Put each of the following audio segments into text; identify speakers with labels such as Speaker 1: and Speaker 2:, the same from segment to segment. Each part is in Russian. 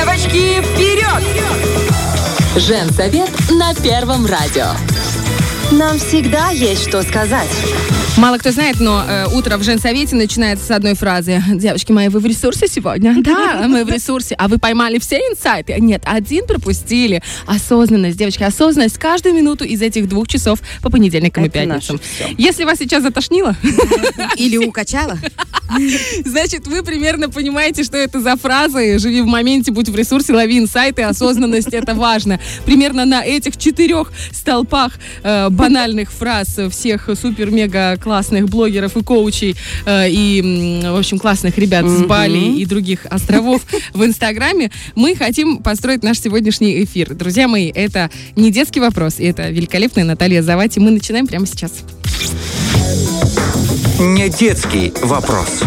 Speaker 1: Девочки, вперед!
Speaker 2: Женсовет на Первом радио.
Speaker 3: Нам всегда есть что сказать.
Speaker 4: Мало кто знает, но э, утро в женсовете начинается с одной фразы. Девочки мои, вы в ресурсе сегодня? Да, мы в ресурсе. А вы поймали все инсайты? Нет, один пропустили. Осознанность, девочки, осознанность каждую минуту из этих двух часов по понедельникам и
Speaker 3: Это
Speaker 4: пятницам.
Speaker 3: наше всё.
Speaker 4: Если вас сейчас затошнило,
Speaker 3: Или укачала?
Speaker 4: значит, вы примерно понимаете, что это за фразы. Живи в моменте, будь в ресурсе, лови инсайты. Осознанность — это важно. Примерно на этих четырех столпах э, банальных фраз всех супер-мега-классных блогеров и коучей э, и, в общем, классных ребят с Бали и других островов в Инстаграме мы хотим построить наш сегодняшний эфир. Друзья мои, это не детский вопрос, и это великолепная Наталья Завати. Мы начинаем прямо сейчас.
Speaker 5: Не детский вопрос.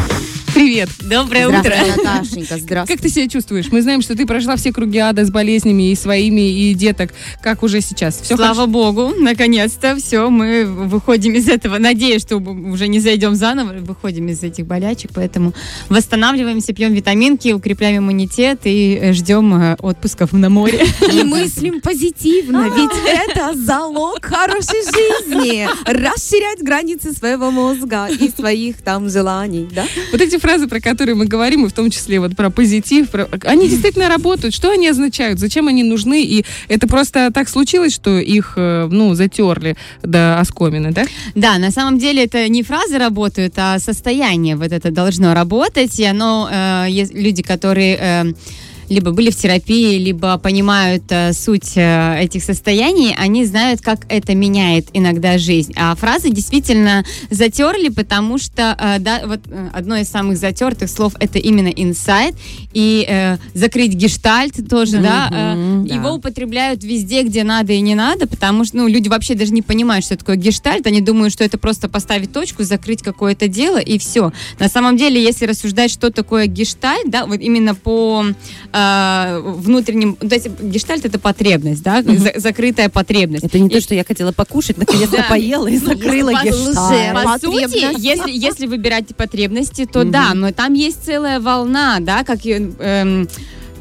Speaker 4: Привет!
Speaker 6: Доброе утро.
Speaker 3: Наташенька, здравствуй.
Speaker 4: Как ты себя чувствуешь? Мы знаем, что ты прошла все круги ада с болезнями и своими, и деток. Как уже сейчас? Все
Speaker 6: Слава богу, наконец-то все, мы выходим из этого. Надеюсь, что уже не зайдем заново, выходим из этих болячек, поэтому восстанавливаемся, пьем витаминки, укрепляем иммунитет и э, ждем э, отпусков на море.
Speaker 3: И мыслим позитивно, ведь это залог хорошей жизни. Расширять границы своего мозга и своих там желаний, да?
Speaker 4: Вот эти фразы, про которые мы говорим, и в том числе вот про позитив, про- они действительно работают. Что они означают? Зачем они нужны? И это просто так случилось, что их, э, ну, затерли до оскомины, да?
Speaker 6: Да, на самом деле это не фразы работают, а состояние вот это должно работать, и оно, э, люди, которые э, либо были в терапии, либо понимают э, суть э, этих состояний, они знают, как это меняет иногда жизнь. А фразы действительно затерли, потому что, э, да, вот э, одно из самых затертых слов это именно инсайт, и э, закрыть гештальт тоже, да, э,
Speaker 3: да.
Speaker 6: его употребляют везде, где надо и не надо, потому что, ну, люди вообще даже не понимают, что такое гештальт, они думают, что это просто поставить точку, закрыть какое-то дело и все. На самом деле, если рассуждать, что такое гештальт, да, вот именно по э, внутренним, то есть гештальт это потребность, да, за- закрытая потребность.
Speaker 7: Это не то,
Speaker 6: И-
Speaker 7: что я хотела покушать, наконец-то поела и закрыла
Speaker 3: По-
Speaker 7: гештальт.
Speaker 6: по сути, если, если выбирать потребности, то да, но там есть целая волна, да, как, э, эм,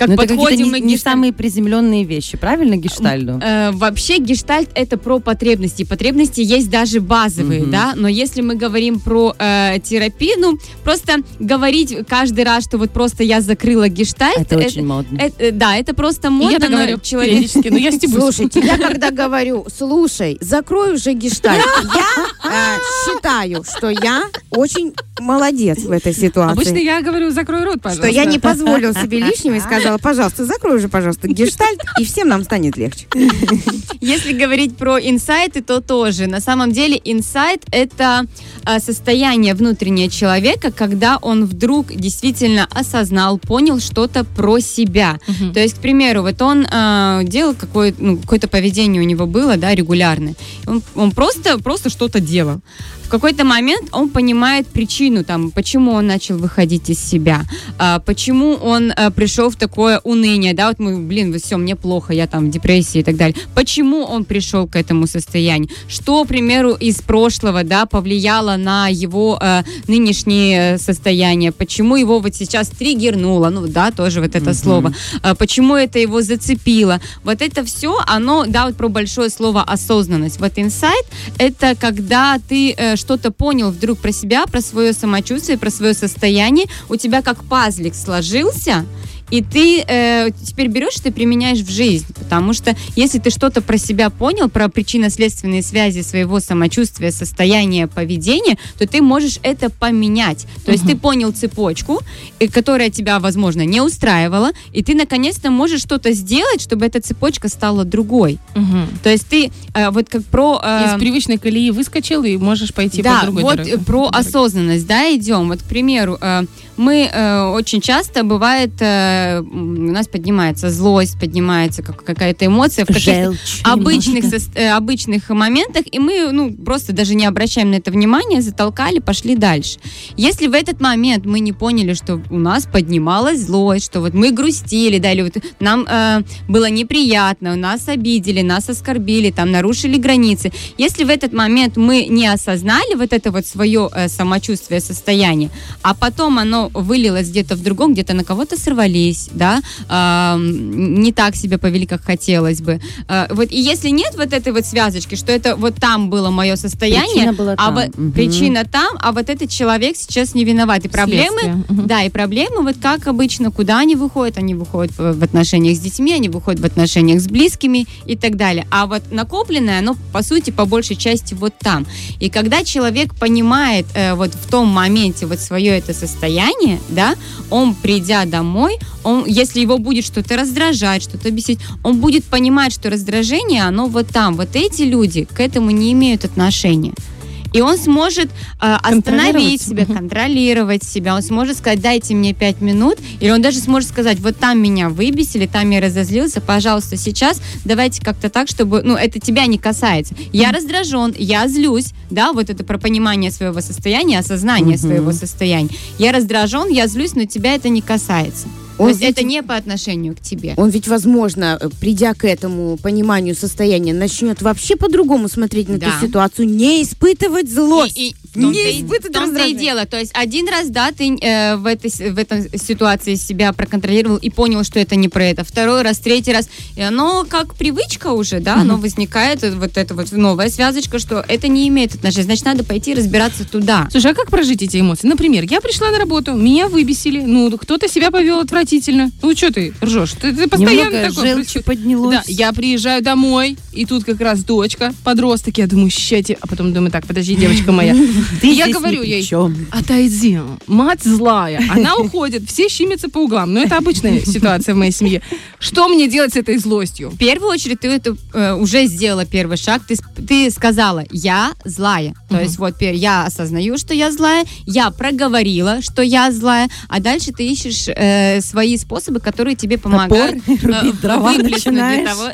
Speaker 6: как
Speaker 7: Но это какие-то
Speaker 6: подходим
Speaker 7: не,
Speaker 6: мы к
Speaker 7: не
Speaker 6: гештальту.
Speaker 7: самые приземленные вещи, правильно, гештальду?
Speaker 6: Э, вообще гештальт это про потребности. Потребности есть даже базовые,
Speaker 7: Мгм.
Speaker 6: да. Но если мы говорим про э, терапию, ну просто говорить каждый раз, что вот просто я закрыла гештальт,
Speaker 7: Это очень модно.
Speaker 6: это- да, это просто
Speaker 4: И
Speaker 6: модно,
Speaker 4: я так
Speaker 6: но
Speaker 4: говорю
Speaker 6: человек.
Speaker 4: периодически, но я стебусь.
Speaker 3: Слушайте, я когда говорю, слушай, закрой уже гештальт, я э, считаю, что я очень молодец в этой ситуации.
Speaker 4: Обычно я говорю, закрой рот, пожалуйста.
Speaker 3: что я не позволила себе лишнего и сказала, пожалуйста, закрой уже, пожалуйста, гештальт, и всем нам станет легче.
Speaker 6: Если говорить про инсайты, то тоже. На самом деле инсайт это а, состояние внутреннее человека, когда он вдруг действительно осознал, понял что-то про себя.
Speaker 4: Мгм.
Speaker 6: То есть, к примеру, вот он а, делал какое, ну, какое-то поведение у него было, да, регулярное. Он, он просто, просто что-то делал. В какой-то момент он понимает причину, там, почему он начал выходить из себя, а, почему он а, пришел в такое уныние, да, вот мы, блин, все, мне плохо, я там в депрессии и так далее. Почему он пришел к этому состоянию? Что, к примеру, из прошлого, да, повлияло на его а, нынешнее состояние? Почему его вот сейчас триггернуло? Ну, да, тоже вот это слово. А, почему это его зацепило? Вот это все, оно, да, вот про большое слово осознанность. Вот инсайт — это когда ты э, что-то понял вдруг про себя, про свое самочувствие, про свое состояние, у тебя как пазлик сложился, и ты э, теперь берешь и ты применяешь в жизнь. Потому что если ты что-то про себя понял, про причинно-следственные связи своего самочувствия, состояния, поведения, то ты можешь это поменять. То есть ты понял цепочку, и которая тебя, возможно, не устраивала, и ты наконец-то можешь что-то сделать, чтобы эта цепочка стала другой.
Speaker 4: Мгм.
Speaker 6: То есть ты э, вот как про... э,
Speaker 4: Из привычной колеи выскочил и можешь пойти
Speaker 6: да,
Speaker 4: по другой
Speaker 6: вот
Speaker 4: дороге.
Speaker 6: э, про осознанность, да, идем. Вот, к примеру, э, мы э, очень часто бывает, э, у нас поднимается злость, поднимается как- какая-то эмоция в каких-то обычных, сос- э, обычных моментах, и мы, ну, просто даже не обращаем на это внимания, затолкали, пошли дальше. Если в этот момент мы не поняли, что у нас поднималась злость, что вот мы грустили, да, или вот нам э, было неприятно, нас обидели, нас оскорбили, там, нарушили границы. Если в этот момент мы не осознали вот это вот свое э, самочувствие, состояние, а потом оно вылилось где-то в другом, где-то на кого-то сорвались, напились, да, м, не так себя повели, как хотелось бы. А, вот и если нет вот этой вот связочки, что это вот там было мое состояние,
Speaker 7: Причина была
Speaker 6: а
Speaker 7: там. Мгм.
Speaker 6: причина там, а вот этот человек сейчас не виноват. И проблемы,
Speaker 4: Следствие. Мгм.
Speaker 6: да, и проблемы, вот как обычно, куда они выходят? Они выходят в, в отношениях с детьми, они выходят в отношениях с близкими и так далее. А вот накопленное, оно, по сути, по большей части вот там. И когда человек понимает э, вот в том моменте вот свое это состояние, да, он, придя домой, он, если его будет что-то раздражать, что-то бесить, он будет понимать, что раздражение, оно вот там. Вот эти люди к этому не имеют отношения. И он сможет э, остановить себя, контролировать себя. Он сможет сказать, дайте мне пять минут. Или он даже сможет сказать, вот там меня выбесили, там я разозлился, пожалуйста, сейчас давайте как-то так, чтобы, ну, это тебя не касается. Я раздражен, я злюсь, да, вот это про понимание своего состояния, осознание своего состояния. Я раздражен, я злюсь, но тебя это не касается.
Speaker 3: Он
Speaker 6: То есть
Speaker 3: ведь-
Speaker 6: это не по отношению к тебе.
Speaker 3: Он ведь, возможно, э, придя к этому пониманию состояния, начнет вообще по-другому смотреть на
Speaker 6: Да.
Speaker 3: эту ситуацию, не испытывать злость.
Speaker 6: И, и в том-то
Speaker 3: Не
Speaker 6: и- в том-то и дело. То есть один раз, да, ты э, в, этой, в этой ситуации себя проконтролировал и понял, что это не про это. Второй раз, третий раз. И оно как привычка уже, да, оно возникает, э, вот эта вот новая связочка, что это не имеет отношения. Значит, надо пойти разбираться туда.
Speaker 4: Слушай, а как прожить эти эмоции? Например, я пришла на работу, меня выбесили, ну, кто-то себя повел отвратительно. Ну, что ты ржешь? Ты, ты постоянно
Speaker 7: Немного
Speaker 4: такой
Speaker 7: желчи
Speaker 4: происходит.
Speaker 7: поднялось.
Speaker 4: Да, я приезжаю домой, и тут как раз дочка, подросток, я думаю, ща тебе... А потом думаю, так, подожди, девочка моя.
Speaker 7: Ты
Speaker 4: я
Speaker 7: здесь
Speaker 4: говорю
Speaker 7: ни при
Speaker 4: ей,
Speaker 7: чем.
Speaker 4: Отойди, мать злая. Она уходит, все щимятся по углам. Но это обычная ситуация в моей семье. Что мне делать с этой злостью?
Speaker 6: В первую очередь ты это э, уже сделала первый шаг. Ты, ты сказала, я злая. То есть вот я осознаю, что я злая, я проговорила, что я злая, а дальше ты ищешь э, свои способы, которые тебе помогают
Speaker 7: Топор,
Speaker 6: э,
Speaker 7: рубить дрова начинаешь.
Speaker 6: того,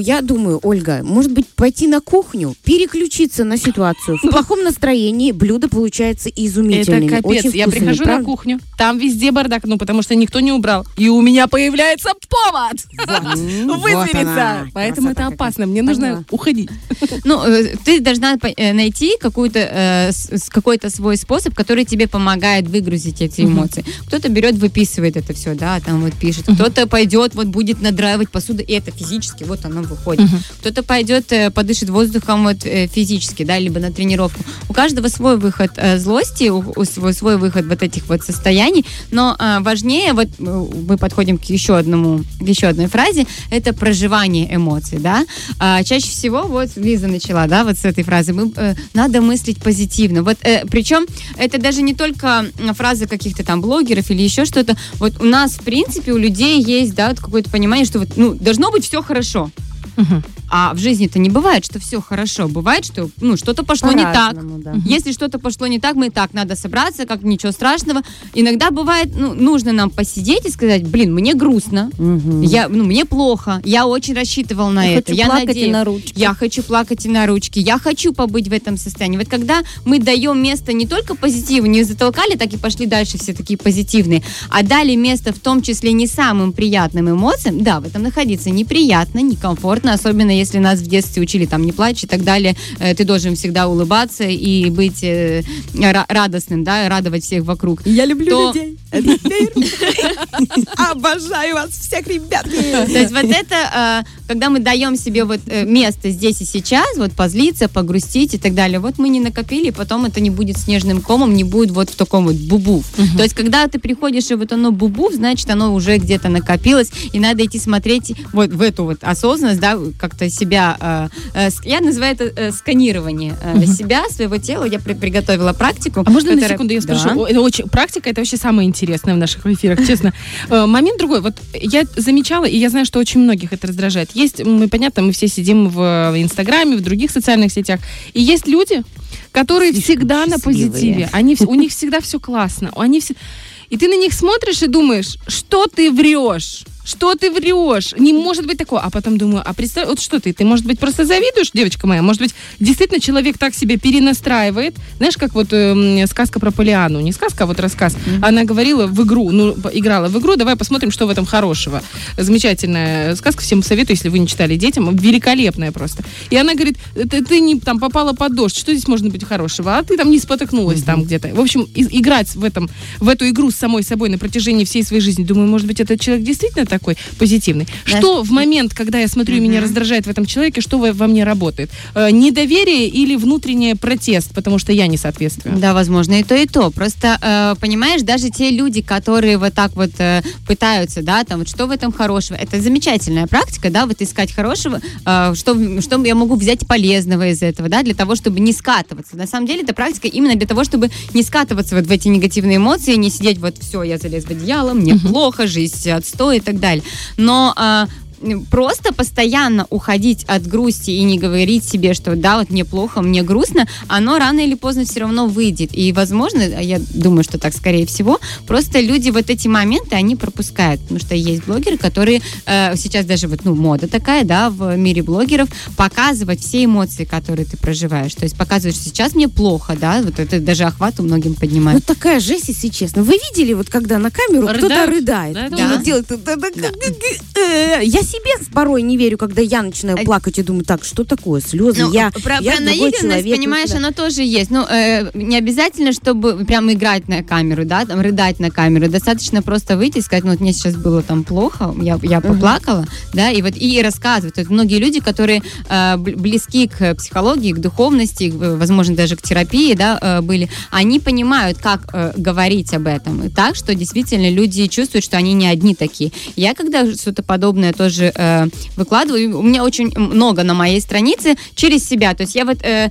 Speaker 3: Я думаю, Ольга, может быть, пойти на кухню, переключиться на ситуацию. В плохом настроении блюдо получается
Speaker 4: Это
Speaker 3: изумительными.
Speaker 4: капец.
Speaker 3: очень
Speaker 4: Я
Speaker 3: вкусными,
Speaker 4: прихожу на
Speaker 3: правда?
Speaker 4: кухню, там везде бардак, ну потому что никто не убрал. И у меня появляется повод
Speaker 3: вот
Speaker 4: вызвериться. Поэтому это
Speaker 3: красота
Speaker 4: опасно. Мне нужно
Speaker 3: Поняла.
Speaker 4: уходить.
Speaker 6: Ну, э, ты должна э, найти э, какой-то свой способ, который тебе помогает выгрузить эти эмоции. Кто-то берет, выписывает это все, да, там вот пишет. Кто-то пойдет, вот будет надраивать посуду, и это физически, вот оно выходит. Кто-то пойдет, э, подышит воздухом вот э, физически, да, либо на тренировку. У каждого свой выход э, злости, у- у свой, свой выход вот этих вот состояний, но важнее, вот мы подходим к еще одному, к еще одной фразе, это проживание эмоций, да. А, чаще всего, вот Лиза начала, да, вот с этой фразы, мы, надо мыслить позитивно. Вот, причем это даже не только фразы каких-то там блогеров или еще что-то. Вот у нас, в принципе, у людей есть, да, вот какое-то понимание, что вот, ну, должно быть все хорошо.
Speaker 4: Мгм.
Speaker 6: А в жизни-то не бывает, что все хорошо. Бывает, что ну, что-то пошло не так.
Speaker 7: Да.
Speaker 6: Если что-то пошло не так, мы так, надо собраться, как ничего страшного. Иногда бывает, ну, нужно нам посидеть и сказать, блин, мне грустно,
Speaker 7: Мгм.
Speaker 6: я, ну, мне плохо, я очень рассчитывал на
Speaker 7: Я
Speaker 6: это,
Speaker 7: хочу
Speaker 6: я
Speaker 7: плакать и
Speaker 6: надеюсь.
Speaker 7: на ручке.
Speaker 6: Я хочу плакать и на ручке. Я хочу побыть в этом состоянии. Вот когда мы даем место не только позитиву, не затолкали, так и пошли дальше все такие позитивные, а дали место в том числе не самым приятным эмоциям, да, в этом находиться неприятно, некомфортно, особенно если нас в детстве учили там не плачь и так далее. Э, Ты должен всегда улыбаться и быть э, ра- радостным, да, радовать всех вокруг.
Speaker 3: Я люблю
Speaker 6: То-
Speaker 3: людей. Обожаю вас всех, ребят.
Speaker 6: То есть вот это, э, когда мы даем себе вот э, место здесь и сейчас, вот позлиться, погрустить и так далее, вот мы не накопили, потом это не будет снежным комом, не будет вот в таком вот бубу. То есть когда ты приходишь и вот оно бубу, значит оно уже где-то накопилось, и надо идти смотреть вот в эту вот осознанность, да, как-то себя, э, э, я называю это э, сканирование себя, своего тела, я при- приготовила практику.
Speaker 4: А можно на секунду я спрошу? Это очень, практика это вообще самое интересное в наших эфирах, честно. Э, Момент другой. Вот я замечала, и я знаю, что очень многих это раздражает. Есть, мы, понятно, мы все сидим в Инстаграме, в других социальных сетях, и есть люди, которые
Speaker 7: Слишком
Speaker 4: всегда на позитиве. Они, у них всегда все классно. Они все... И ты на них смотришь и думаешь, что ты врешь? Что ты врешь? Не может быть такого. А потом думаю, а представь, вот что ты, ты, может быть, просто завидуешь, девочка моя? Может быть, действительно человек так себя перенастраивает? Знаешь, как вот эм, сказка про Полиану, не сказка, а вот рассказ. Она говорила в игру, ну, играла в игру, давай посмотрим, что в этом хорошего. Замечательная сказка, всем советую, если вы не читали детям, великолепная просто. И она говорит, ты, ты не там попала под дождь, что здесь может быть хорошего? А ты там не спотыкнулась там где-то. В общем, и- играть в этом, в эту игру с самой собой на протяжении всей своей жизни. Думаю, может быть, этот человек действительно такой позитивный. Что в момент, когда я смотрю, и меня раздражает в этом человеке, что во, мне работает? Э, недоверие или внутренний протест, потому что я не соответствую?
Speaker 6: Да, возможно, и то, и то. Просто, э, понимаешь, даже те люди, которые вот так вот э, пытаются, да, там, вот что в этом хорошего, это замечательная практика, да, вот искать хорошего, что, что я могу взять полезного из этого, да, для того, чтобы не скатываться. На самом деле, это практика именно для того, чтобы не скатываться вот в эти негативные эмоции, не сидеть вот, все, я залез в одеяло, мне плохо, жизнь отстой и так далее. Но а, просто постоянно уходить от грусти и не говорить себе, что да, вот мне плохо, мне грустно, оно рано или поздно все равно выйдет. И, возможно, я думаю, что так скорее всего, просто люди вот эти моменты, они пропускают. Потому что есть блогеры, которые э, сейчас даже вот, ну, мода такая, да, в мире блогеров, показывать все эмоции, которые ты проживаешь. То есть показывать, что сейчас мне плохо, да, вот это даже охват у многим поднимает.
Speaker 3: Вот такая жесть, если честно. Вы видели, вот когда на камеру кто-то рыдает?
Speaker 4: Да,
Speaker 3: И
Speaker 6: да.
Speaker 3: вот делает э, Я себе порой не верю, когда я начинаю
Speaker 6: А-
Speaker 3: плакать и думаю, так, что такое, слезы?
Speaker 6: Ну,
Speaker 3: я,
Speaker 6: про,
Speaker 3: я
Speaker 6: про наигранность,
Speaker 3: человек.
Speaker 6: понимаешь, оно тоже есть. Ну, э, не обязательно, чтобы прям играть на камеру, да, там, рыдать на камеру. Достаточно просто выйти и сказать, ну, вот мне сейчас было там плохо, я, я поплакала, да, и вот и рассказывать. Вот многие люди, которые э, бл- близки к психологии, к духовности, э, возможно, даже к терапии, да, э, были, они понимают, как э, говорить об этом. Так, что действительно люди чувствуют, что они не одни такие. Я когда что-то подобное тоже э, выкладываю, у меня очень много на моей странице через себя. То есть я вот э,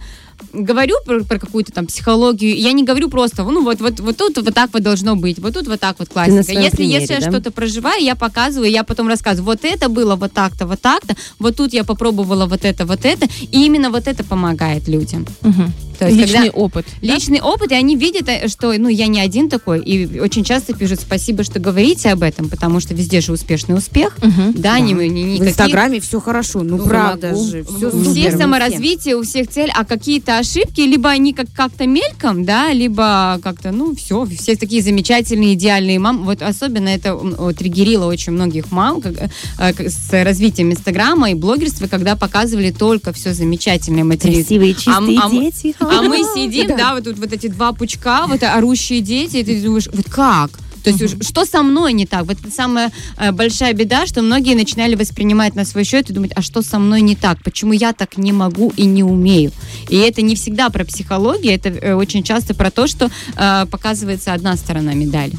Speaker 6: говорю про, про какую-то там психологию, я не говорю просто, ну вот, вот, вот тут вот так вот должно быть, вот тут вот так вот классика. Если,
Speaker 7: примере,
Speaker 6: если я
Speaker 7: да?
Speaker 6: что-то проживаю, я показываю, я потом рассказываю, вот это было вот так-то, вот так-то, вот тут я попробовала вот это, вот это, и именно вот это помогает людям.
Speaker 4: Мгм.
Speaker 6: То есть,
Speaker 4: Личный
Speaker 6: когда-
Speaker 4: опыт. да?
Speaker 6: Личный опыт, и они видят, э, что ну, я не один такой, и очень часто пишут спасибо, что говорите об этом, потому что везде же успешный успех,
Speaker 4: Мгм.
Speaker 6: да, не, не,
Speaker 3: В
Speaker 6: никаких-
Speaker 3: Инстаграме все хорошо, ну,
Speaker 6: Ну,
Speaker 3: правда
Speaker 6: могу.
Speaker 3: же, все
Speaker 6: у всех саморазвитие, у всех цель, а какие-то ошибки, либо они как- как-то мельком, да, либо как-то, ну, все, все такие замечательные, идеальные мам. Вот особенно это вот, триггерило очень многих мам как, э, как с развитием Инстаграма и блогерства, когда показывали только все замечательное материнство.
Speaker 7: Красивые, чистые
Speaker 6: А м- а м-
Speaker 7: дети.
Speaker 6: А мы сидим, да, вот тут вот эти два пучка, вот орущие дети, и ты думаешь, вот как? То есть уж что со мной не так? Вот это самая э, большая беда, что многие начинали воспринимать на свой счет и думать, а что со мной не так? Почему я так не могу и не умею? И это не всегда про психологию, это э, очень часто про то, что э, показывается одна сторона медали.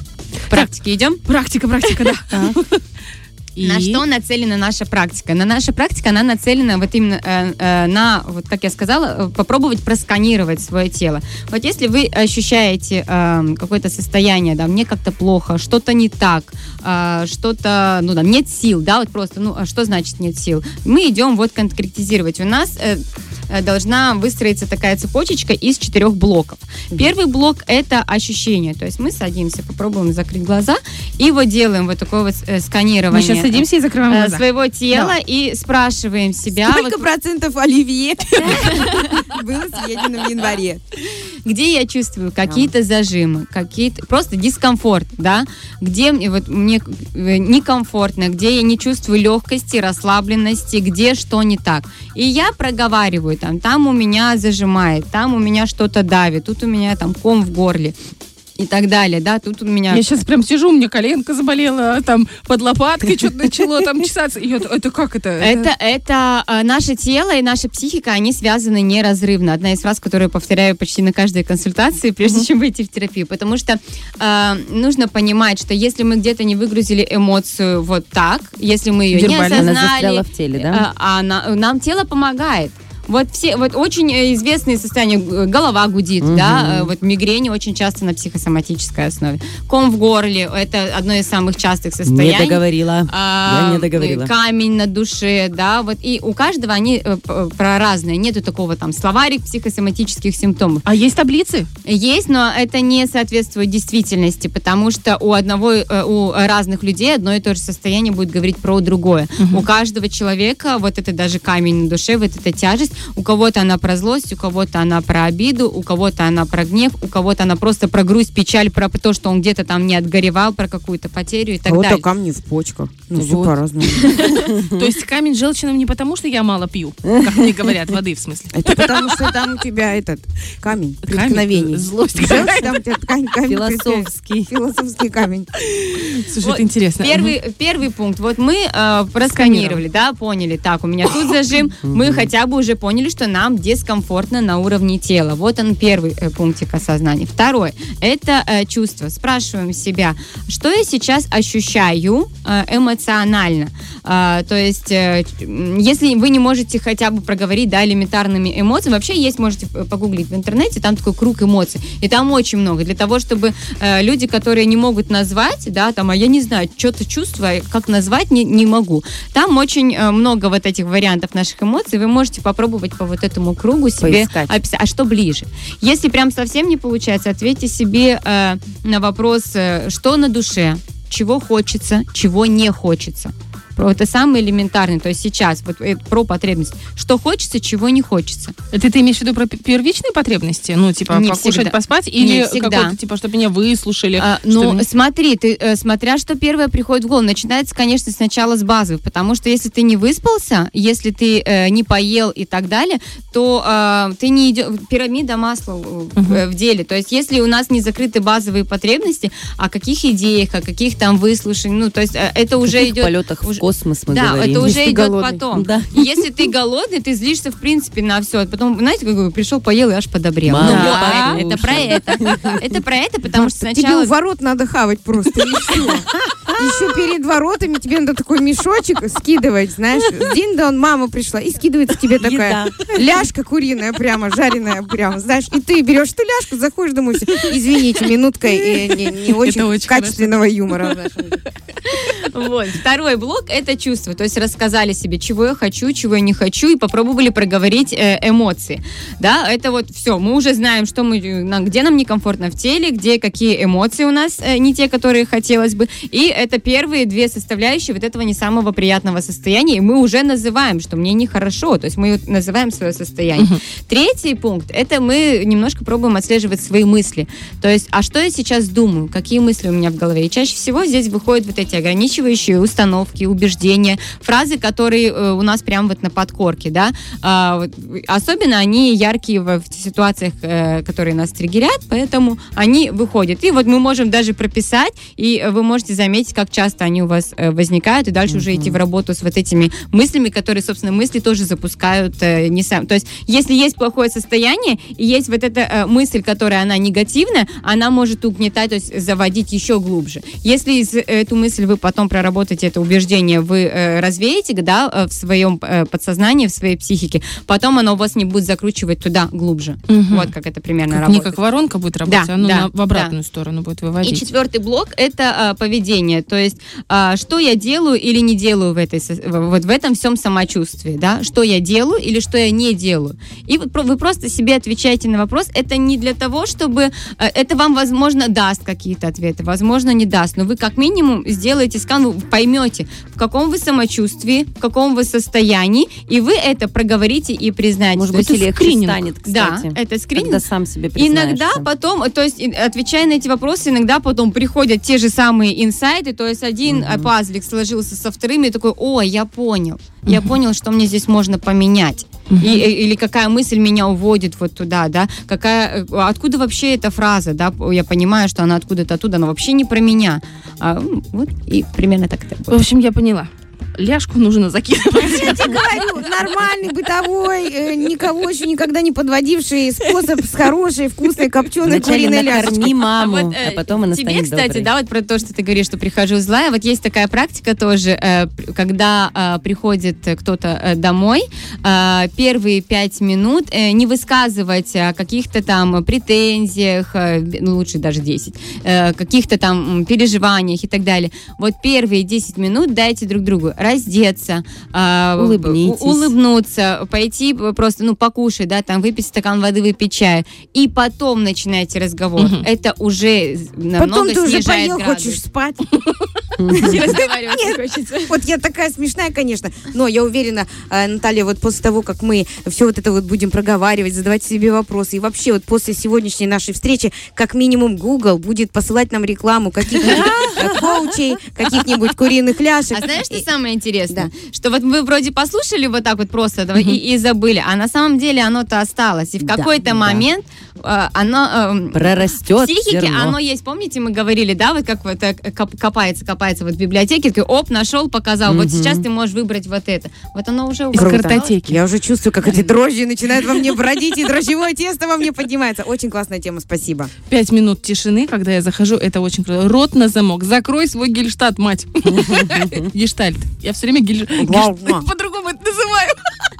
Speaker 6: К практике идем?
Speaker 4: Практика, практика, да. И-
Speaker 6: На что нацелена наша практика? На наша практика, она нацелена вот именно э, э, на, вот как я сказала, э, попробовать просканировать свое тело. Вот если вы ощущаете э, какое-то состояние, да, мне как-то плохо, что-то не так, э, что-то, ну, да, нет сил, да, вот просто, ну, а что значит нет сил? Мы идем вот конкретизировать. У нас э, э, должна выстроиться такая цепочечка из четырех блоков. Первый блок это ощущение, то есть мы садимся, попробуем закрыть глаза и вот делаем вот такое вот э, сканирование.
Speaker 4: Мы сейчас садимся и закрываем
Speaker 6: э,
Speaker 4: глаза.
Speaker 6: своего тела и спрашиваем себя,
Speaker 3: Сколько процентов оливье было съедено в январе?
Speaker 6: где я чувствую какие-то зажимы, какие-то просто дискомфорт, да, где мне вот мне э, некомфортно, где я не чувствую легкости, расслабленности, где что не так. И я проговариваю там, там у меня зажимает, там у меня что-то давит, тут у меня там ком в горле и так далее, да, тут у меня
Speaker 4: Я сейчас прям сижу, у меня коленка заболела, там под лопаткой что-то начало там чесаться. И это, это как это?
Speaker 6: Это, это э, наше тело и наша психика, они связаны неразрывно. Одна из фраз, которую я повторяю почти на каждой консультации, прежде чем выйти в терапию. Потому что э, нужно понимать, что если мы где-то не выгрузили эмоцию вот так, если мы ее не
Speaker 4: Вербально
Speaker 7: Она
Speaker 6: осознали,
Speaker 7: в теле, да?
Speaker 6: а на- нам тело помогает. Вот все, вот очень э, известные состояния, голова гудит, да, э, вот мигрени очень часто на психосоматической основе. Ком в горле, это одно из самых частых
Speaker 7: Не
Speaker 6: состояний.
Speaker 7: договорила.
Speaker 6: А,
Speaker 7: Я не договорила.
Speaker 6: Камень на душе, да, вот и у каждого они э, про разные. Нету такого там словарик психосоматических симптомов.
Speaker 4: А есть таблицы?
Speaker 6: Есть, но это не соответствует действительности, потому что у одного, у разных людей одно и то же состояние будет говорить про другое. У каждого человека вот это даже камень на душе, вот эта тяжесть, у кого-то она про злость, у кого-то она про обиду, у кого-то она про гнев, у кого-то она просто про грусть, печаль, про то, что он где-то там не отгоревал, про какую-то потерю и так
Speaker 3: Кого-то
Speaker 6: далее.
Speaker 3: камни в почках. Ну, все по-разному.
Speaker 4: То есть камень желчным не потому, что я мало пью, как мне говорят, воды в смысле.
Speaker 3: Это потому, что там у тебя этот камень преткновений.
Speaker 4: злость
Speaker 3: Желчь,
Speaker 4: какая-то.
Speaker 3: там у тебя камень, камень
Speaker 7: Философский.
Speaker 3: Философский камень.
Speaker 4: Слушай, это интересно.
Speaker 6: Первый, первый пункт. Вот мы э, просканировали, да, поняли, так, у меня тут зажим. Мы хотя бы уже поняли, что нам дискомфортно на уровне тела. Вот он первый э, пунктик осознания. Второй – это э, чувство. Спрашиваем себя, что я сейчас ощущаю э, эмоционально. А, то есть, э, если вы не можете хотя бы проговорить, да, элементарными эмоциями, вообще есть, можете э, погуглить в интернете, там такой круг эмоций, и там очень много. Для того, чтобы э, люди, которые не могут назвать, да, там, а я не знаю, что-то чувствую, как назвать, не, не могу. Там очень э, много вот этих вариантов наших эмоций, вы можете попробовать по вот этому кругу себе
Speaker 7: Поискать.
Speaker 6: описать. А что ближе? Если прям совсем не получается, ответьте себе э, на вопрос, э, что на душе, чего хочется, чего не хочется. Это самый элементарный. То есть сейчас вот э, про потребность. Что хочется, чего не хочется.
Speaker 4: Это ты имеешь в виду про первичные потребности? Ну, типа,
Speaker 6: Не
Speaker 4: покушать,
Speaker 6: всегда.
Speaker 4: поспать?
Speaker 6: Не
Speaker 4: Или
Speaker 6: всегда.
Speaker 4: какой-то, типа, чтобы меня выслушали?
Speaker 6: А, ну, смотри, ты, э, смотря что первое приходит в голову, начинается, конечно, сначала с базовых, потому что если ты не выспался, если ты э, не поел и так далее, то э, ты не идешь... Пирамида масла э, в, в деле. То есть если у нас не закрыты базовые потребности, о каких идеях, о каких там выслушаниях, ну, то есть э, это уже идет...
Speaker 7: полетах в космос мы
Speaker 6: да,
Speaker 7: говорим.
Speaker 6: это уже
Speaker 3: Если
Speaker 6: идет
Speaker 3: голодный.
Speaker 6: потом.
Speaker 7: Да.
Speaker 6: И Если ты голодный, ты злишься, в принципе, на все. Потом, знаете, как бы пришел, поел и аж подобрел.
Speaker 7: Мама,
Speaker 4: Да.
Speaker 6: вот, это про это. Это про это, потому что
Speaker 3: Тебе
Speaker 6: сначала...
Speaker 3: у ворот надо хавать просто, и все. Еще перед воротами тебе надо такой мешочек скидывать, знаешь. Дин-дон, мама пришла, и скидывается тебе такая ляжка куриная прямо, жареная прямо, знаешь. И ты берешь эту ляжку, заходишь, думаешь, извините, минутка э, не, не очень,
Speaker 4: очень
Speaker 3: качественного юмора. знаешь.
Speaker 6: Вот. Второй блок – это чувство. То есть рассказали себе, чего я хочу, чего я не хочу, и попробовали проговорить э, эмоции. Да, это вот все. Мы уже знаем, что мы, э, где нам некомфортно в теле, где какие эмоции у нас э, не те, которые хотелось бы. И это первые две составляющие вот этого не самого приятного состояния. И мы уже называем, что мне нехорошо. То есть мы называем свое состояние. Третий пункт – это мы немножко пробуем отслеживать свои мысли. То есть, а что я сейчас думаю, какие мысли у меня в голове. И чаще всего здесь выходят вот эти ограничивающие установки, убеждения, фразы, которые э, у нас прям вот на подкорке, да. А, особенно они яркие в, ситуациях, э, которые нас триггерят, поэтому они выходят. И вот мы можем даже прописать, и вы можете заметить, как часто они у вас э, возникают, и дальше уже идти в работу с вот этими мыслями, которые, собственно, мысли тоже запускают не сам. То есть, если есть плохое состояние, и есть вот эта мысль, которая она негативная, она может угнетать, то есть заводить еще глубже. Если эту мысль вы потом проработаете, это убеждение вы э, развеете, да, э, в своем э, подсознании, в своей психике, потом оно вас не будет закручивать туда глубже.
Speaker 4: Мгм.
Speaker 6: Вот как это примерно
Speaker 4: Как- не
Speaker 6: работает.
Speaker 4: как воронка будет работать,
Speaker 6: Да,
Speaker 4: ну,
Speaker 6: да,
Speaker 4: на- в обратную сторону будет
Speaker 6: И
Speaker 4: выводить.
Speaker 6: четвертый блок это а, поведение, то есть а, что я делаю или не делаю в этой вот в этом всем самочувствии, да, что я делаю или что я не делаю. И вот вы просто себе отвечаете на вопрос. Это не для того, чтобы это вам возможно даст какие-то ответы, возможно не даст, но вы как минимум сделаете скан, вы поймете в каком вы самочувствии, в каком вы состоянии, и вы это проговорите и признаете.
Speaker 7: Может
Speaker 6: То
Speaker 7: быть,
Speaker 6: есть
Speaker 7: и легче
Speaker 4: скрининг.
Speaker 7: станет,
Speaker 6: да,
Speaker 7: кстати.
Speaker 6: это скрининг.
Speaker 7: Когда сам себе
Speaker 6: Иногда потом, то есть, отвечая на эти вопросы, иногда потом приходят те же самые инсайты, то есть один э, пазлик сложился со вторым, и такой, о, я понял, я понял, что мне здесь можно поменять. И- или какая мысль меня уводит вот туда, да, какая, э, откуда вообще эта фраза, да, я понимаю, что она откуда-то оттуда, она вообще не про меня. А, вот, и примерно так это
Speaker 4: В
Speaker 6: будет.
Speaker 4: общем, я поняла. Ляжку нужно закидывать.
Speaker 3: Я тебе говорю, нормальный, бытовой, э, никого еще никогда не подводивший способ с хорошей, вкусной, копченой куриной ляжечкой.
Speaker 7: маму,
Speaker 6: вот, э,
Speaker 7: а потом она
Speaker 6: Тебе, кстати,
Speaker 7: доброй.
Speaker 6: да, вот про то, что ты говоришь, что прихожу злая, вот есть такая практика тоже, э, когда э, приходит кто-то домой, первые пять минут не высказывать о каких-то там претензиях, ну, лучше даже 10, э, каких-то там переживаниях и так далее. Вот первые 10 минут дайте друг другу раздеться, э, улыбнуться, пойти просто, ну, покушать, да, там, выпить стакан воды, выпить чаю, и потом начинайте разговор.
Speaker 4: Мгм.
Speaker 6: Это уже намного
Speaker 3: Потом ты уже поел,
Speaker 6: градус.
Speaker 3: хочешь спать. Вот я такая смешная, конечно, но я уверена, э, Наталья, вот после того, как мы все вот это вот будем проговаривать, задавать себе вопросы, и вообще вот после сегодняшней нашей встречи, как минимум Google будет посылать нам рекламу каких-нибудь э, коучей, каких-нибудь куриных ляшек.
Speaker 6: А знаешь, что
Speaker 3: И-
Speaker 6: самое интересное? Что вот вы вроде послушали вот так вот просто да, и, и забыли, а на самом деле оно-то осталось. И в
Speaker 7: Да,
Speaker 6: какой-то
Speaker 7: да.
Speaker 6: момент э, оно... эм,
Speaker 7: Прорастет
Speaker 6: в психике
Speaker 7: зерно.
Speaker 6: оно есть, помните, мы говорили, да, вот как вот э, коп- копается, копается вот в библиотеке, такой, оп, нашел, показал, вот
Speaker 7: Мгм.
Speaker 6: сейчас ты можешь выбрать вот это. Вот оно уже
Speaker 4: Из картотеки.
Speaker 3: Я уже чувствую, как эти дрожжи начинают во мне бродить, и дрожжевое тесто во мне поднимается. Очень классная тема, спасибо.
Speaker 4: Пять минут тишины, когда я захожу, это очень круто. Рот на замок. Закрой свой гельштадт, мать. Гештальт. Я все время гель... По-другому это называю.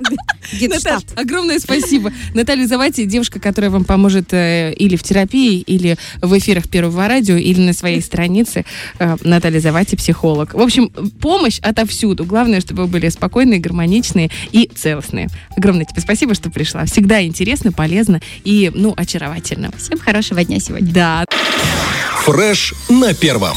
Speaker 3: Гетштадт.
Speaker 4: Наташ, огромное спасибо. Наталья Завати, девушка, которая вам поможет э, или в терапии, или в эфирах Первого радио, или на своей странице. Э, Наталья Завати, психолог. В общем, помощь отовсюду. Главное, чтобы вы были спокойные, гармоничные и целостные. Огромное тебе спасибо, что пришла. Всегда интересно, полезно и, ну, очаровательно.
Speaker 6: Всем хорошего дня сегодня.
Speaker 4: Да.
Speaker 1: Фреш на первом.